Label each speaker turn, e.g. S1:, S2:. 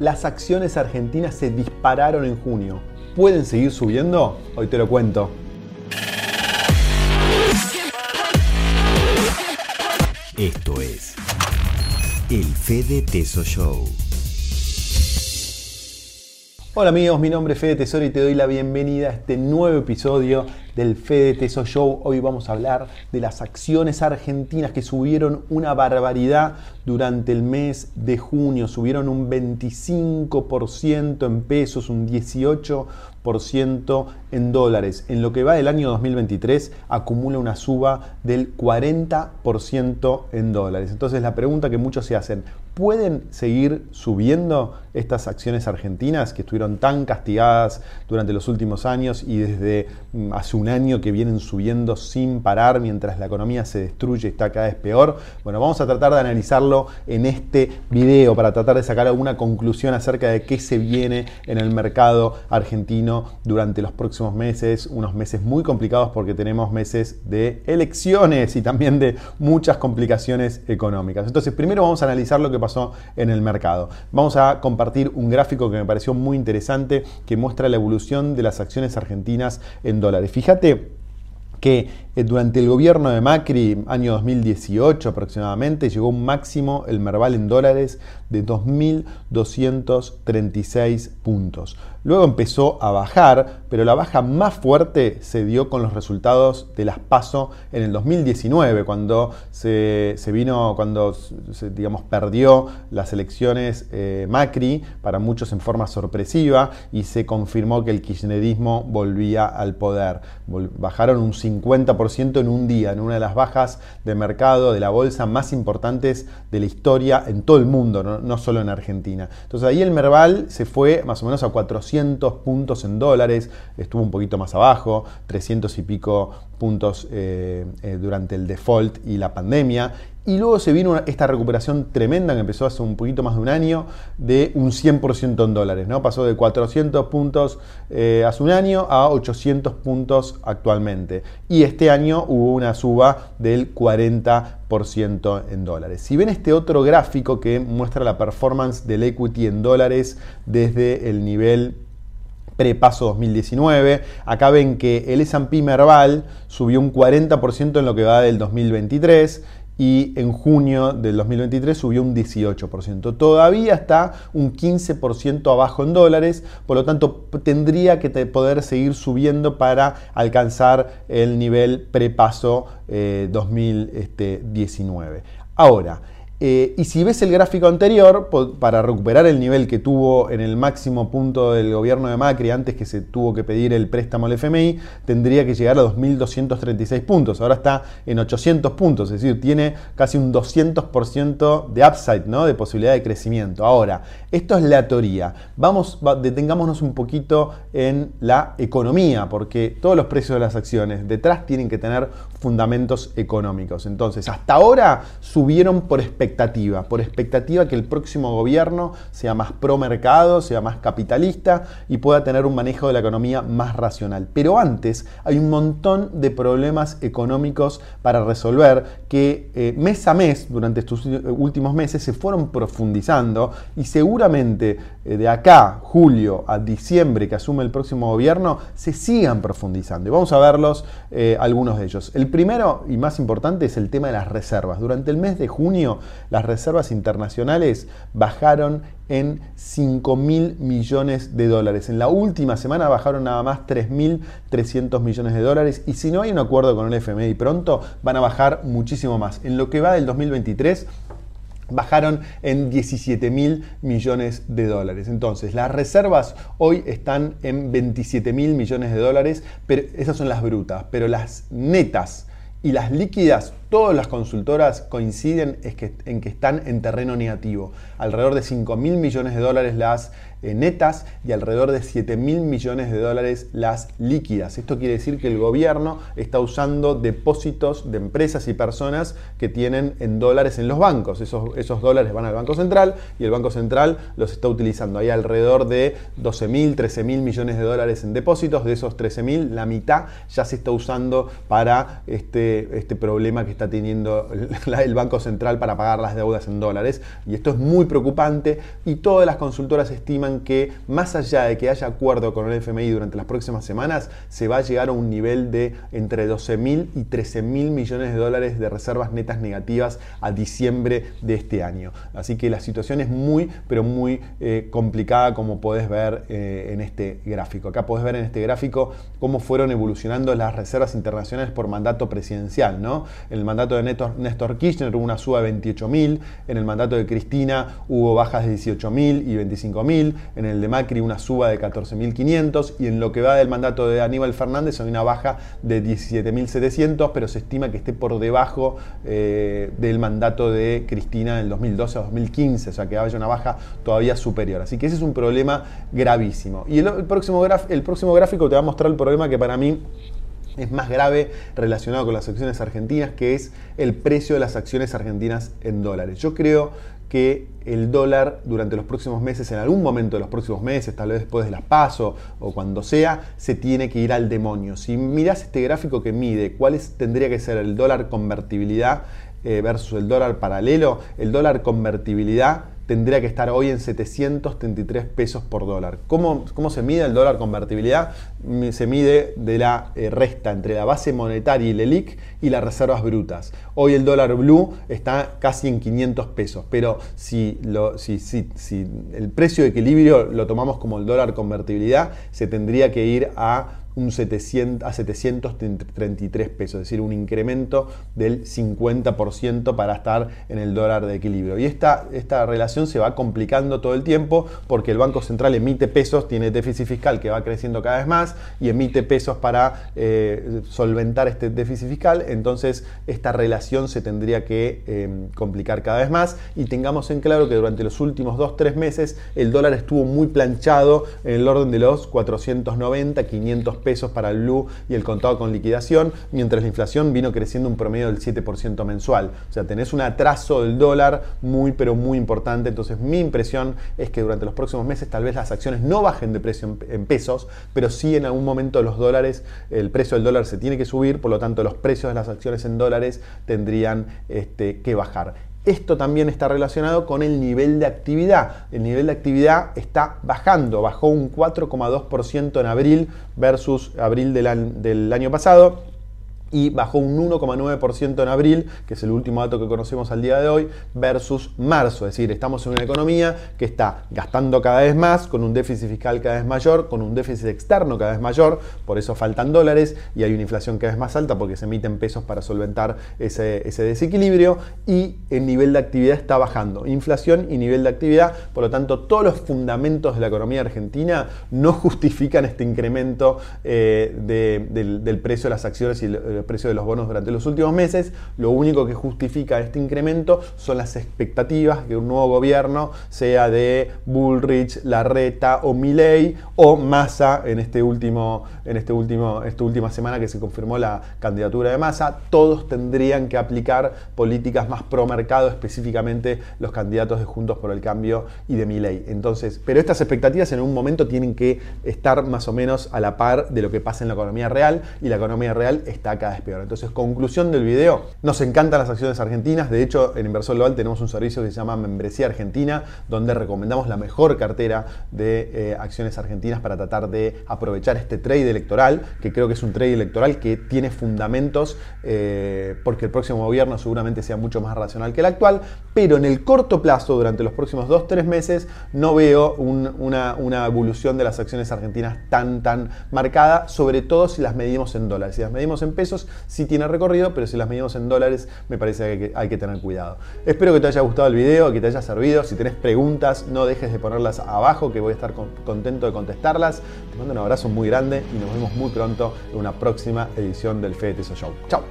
S1: las acciones argentinas se dispararon en junio. ¿Pueden seguir subiendo? Hoy te lo cuento.
S2: Esto es el Fede Teso Show.
S1: Hola amigos, mi nombre es Fede Tesoro y te doy la bienvenida a este nuevo episodio del Fede Teso Show. Hoy vamos a hablar de las acciones argentinas que subieron una barbaridad durante el mes de junio. Subieron un 25% en pesos, un 18% en dólares. En lo que va del año 2023 acumula una suba del 40% en dólares. Entonces la pregunta que muchos se hacen, ¿pueden seguir subiendo estas acciones argentinas que estuvieron tan castigadas durante los últimos años y desde mm, hace un año que vienen subiendo sin parar mientras la economía se destruye y está cada vez peor? Bueno, vamos a tratar de analizarlo en este video para tratar de sacar alguna conclusión acerca de qué se viene en el mercado argentino durante los próximos meses, unos meses muy complicados porque tenemos meses de elecciones y también de muchas complicaciones económicas. Entonces, primero vamos a analizar lo que pasó en el mercado. Vamos a compartir un gráfico que me pareció muy interesante que muestra la evolución de las acciones argentinas en dólares. Fíjate que eh, durante el gobierno de Macri, año 2018 aproximadamente, llegó un máximo el Merval en dólares de 2.236 puntos. Luego empezó a bajar, pero la baja más fuerte se dio con los resultados de las PASO en el 2019, cuando se, vino, cuando se, digamos, perdió las elecciones eh, Macri, para muchos en forma sorpresiva, y se confirmó que el kirchnerismo volvía al poder. Bajaron un 50% en un día, en una de las bajas de mercado de la bolsa más importantes de la historia en todo el mundo, no, no solo en Argentina. Entonces ahí el Merval se fue más o menos a 400 puntos en dólares, estuvo un poquito más abajo, 300 y pico puntos eh, eh, durante el default y la pandemia. Y luego se vino esta recuperación tremenda que empezó hace un poquito más de un año de un 100% en dólares. ¿no? Pasó de 400 puntos eh, hace un año a 800 puntos actualmente. Y este año hubo una suba del 40% en dólares. Si ven este otro gráfico que muestra la performance del equity en dólares desde el nivel prepaso 2019. Acá ven que el S&P Merval subió un 40% en lo que va del 2023 y en junio del 2023 subió un 18%. Todavía está un 15% abajo en dólares, por lo tanto tendría que poder seguir subiendo para alcanzar el nivel prepaso 2019. Eh, Ahora, eh, y si ves el gráfico anterior, para recuperar el nivel que tuvo en el máximo punto del gobierno de Macri antes que se tuvo que pedir el préstamo al FMI, tendría que llegar a 2.236 puntos. Ahora está en 800 puntos, es decir, tiene casi un 200% de upside, ¿no? de posibilidad de crecimiento. Ahora, esto es la teoría. Vamos, detengámonos un poquito en la economía, porque todos los precios de las acciones detrás tienen que tener fundamentos económicos. Entonces, hasta ahora subieron por expectativa por expectativa que el próximo gobierno sea más pro mercado, sea más capitalista y pueda tener un manejo de la economía más racional. Pero antes hay un montón de problemas económicos para resolver que eh, mes a mes, durante estos últimos meses, se fueron profundizando y seguramente eh, de acá, julio a diciembre, que asume el próximo gobierno, se sigan profundizando. Vamos a verlos eh, algunos de ellos. El primero y más importante es el tema de las reservas. Durante el mes de junio, las reservas internacionales bajaron en 5 mil millones de dólares. En la última semana bajaron nada más 3.300 millones de dólares y si no hay un acuerdo con el FMI pronto van a bajar muchísimo más. En lo que va del 2023 bajaron en 17 mil millones de dólares. Entonces, las reservas hoy están en 27 mil millones de dólares, pero esas son las brutas, pero las netas y las líquidas todas las consultoras coinciden en que están en terreno negativo. Alrededor de 5 mil millones de dólares las eh, netas y alrededor de 7 mil millones de dólares las líquidas. Esto quiere decir que el gobierno está usando depósitos de empresas y personas que tienen en dólares en los bancos. Esos, esos dólares van al Banco Central y el Banco Central los está utilizando. Hay alrededor de 12 mil, 13 mil millones de dólares en depósitos. De esos 13 mil, la mitad ya se está usando para este, este problema que está teniendo el Banco Central para pagar las deudas en dólares. Y esto es muy preocupante y todas las consultoras estiman que más allá de que haya acuerdo con el FMI durante las próximas semanas, se va a llegar a un nivel de entre 12 mil y 13 mil millones de dólares de reservas netas negativas a diciembre de este año. Así que la situación es muy, pero muy eh, complicada como podés ver eh, en este gráfico. Acá podés ver en este gráfico cómo fueron evolucionando las reservas internacionales por mandato presidencial. ¿no? Mandato de Néstor, Kirchner hubo una suba de 28.000, en el mandato de Cristina hubo bajas de 18.000 y 25.000, en el de Macri una suba de 14.500 y en lo que va del mandato de Aníbal Fernández hay una baja de 17.700, pero se estima que esté por debajo eh, del mandato de Cristina en el 2012 a 2015, o sea que haya una baja todavía superior. Así que ese es un problema gravísimo. Y el, próximo, el próximo gráfico te va a mostrar el problema que para mí es más grave relacionado con las acciones argentinas, que es el precio de las acciones argentinas en dólares. Yo creo que el dólar durante los próximos meses, en algún momento de los próximos meses, tal vez después de las paso o cuando sea, se tiene que ir al demonio. Si miras este gráfico que mide cuál tendría que ser el dólar convertibilidad eh, versus el dólar paralelo, el dólar convertibilidad tendría que estar hoy en 733 pesos por dólar. ¿Cómo, cómo se mide el dólar convertibilidad? Se mide de la eh, resta entre la base monetaria y el ELIC y las reservas brutas. Hoy el dólar blue está casi en 500 pesos, pero si, el precio de equilibrio lo tomamos como el dólar convertibilidad, se tendría que ir a un 700, a 733 pesos, es decir, un incremento del 50% para estar en el dólar de equilibrio. Y esta, esta relación se va complicando todo el tiempo porque el Banco Central emite pesos, tiene déficit fiscal que va creciendo cada vez más y emite pesos para eh, solventar este déficit fiscal, entonces esta relación se tendría que em, complicar cada vez más y tengamos en claro que durante los últimos 2-3 meses el dólar estuvo muy planchado en el orden de los 490, 500 pesos para el blue y el contado con liquidación, mientras la inflación vino creciendo un promedio del 7% mensual. O sea, tenés un atraso del dólar muy, pero muy importante. Entonces, mi impresión es que durante los próximos meses tal vez las acciones no bajen de precio en, pesos, pero sí en algún momento los dólares, el precio del dólar se tiene que subir, por lo tanto los precios de las acciones en dólares tendrían este, que bajar. Esto también está relacionado con el nivel de actividad. El nivel de actividad está bajando, bajó un 4,2% en abril versus abril del, del año pasado y bajó un 1,9% en abril, que es el último dato que conocemos al día de hoy, versus marzo. Es decir, estamos en una economía que está gastando cada vez más, con un déficit fiscal cada vez mayor, con un déficit externo cada vez mayor, por eso faltan dólares y hay una inflación cada vez más alta porque se emiten pesos para solventar ese, ese desequilibrio y el nivel de actividad está bajando. Inflación y nivel de actividad, por lo tanto, todos los fundamentos de la economía argentina no justifican este incremento eh, del, del, precio de las acciones y el el precio de los bonos durante los últimos meses. Lo único que justifica este incremento son las expectativas que un nuevo gobierno, sea de Bullrich, Larreta o Milley o Massa en este último, en este último, esta última semana que se confirmó la candidatura de Massa, todos tendrían que aplicar políticas más pro mercado, específicamente los candidatos de Juntos por el Cambio y de Milley. Entonces, pero estas expectativas en un momento tienen que estar más o menos a la par de lo que pasa en la economía real y la economía real está es peor. Entonces, conclusión del video, nos encantan las acciones argentinas. De hecho, en Inversor Global tenemos un servicio que se llama Membresía Argentina, donde recomendamos la mejor cartera de eh, acciones argentinas para tratar de aprovechar este trade electoral, que creo que es un trade electoral que tiene fundamentos, eh, porque el próximo gobierno seguramente sea mucho más racional que el actual, pero en el corto plazo, durante los próximos 2-3 meses, no veo una, una evolución de las acciones argentinas tan, tan marcada, sobre todo si las medimos en dólares. Si las medimos en pesos, sí tiene recorrido, pero si las medimos en dólares, me parece que hay que tener cuidado. Espero que te haya gustado el video, que te haya servido. Si tenés preguntas, no dejes de ponerlas abajo, que voy a estar contento de contestarlas. Te mando un abrazo muy grande y nos vemos muy pronto en una próxima edición del Fede Teso Show. Chao.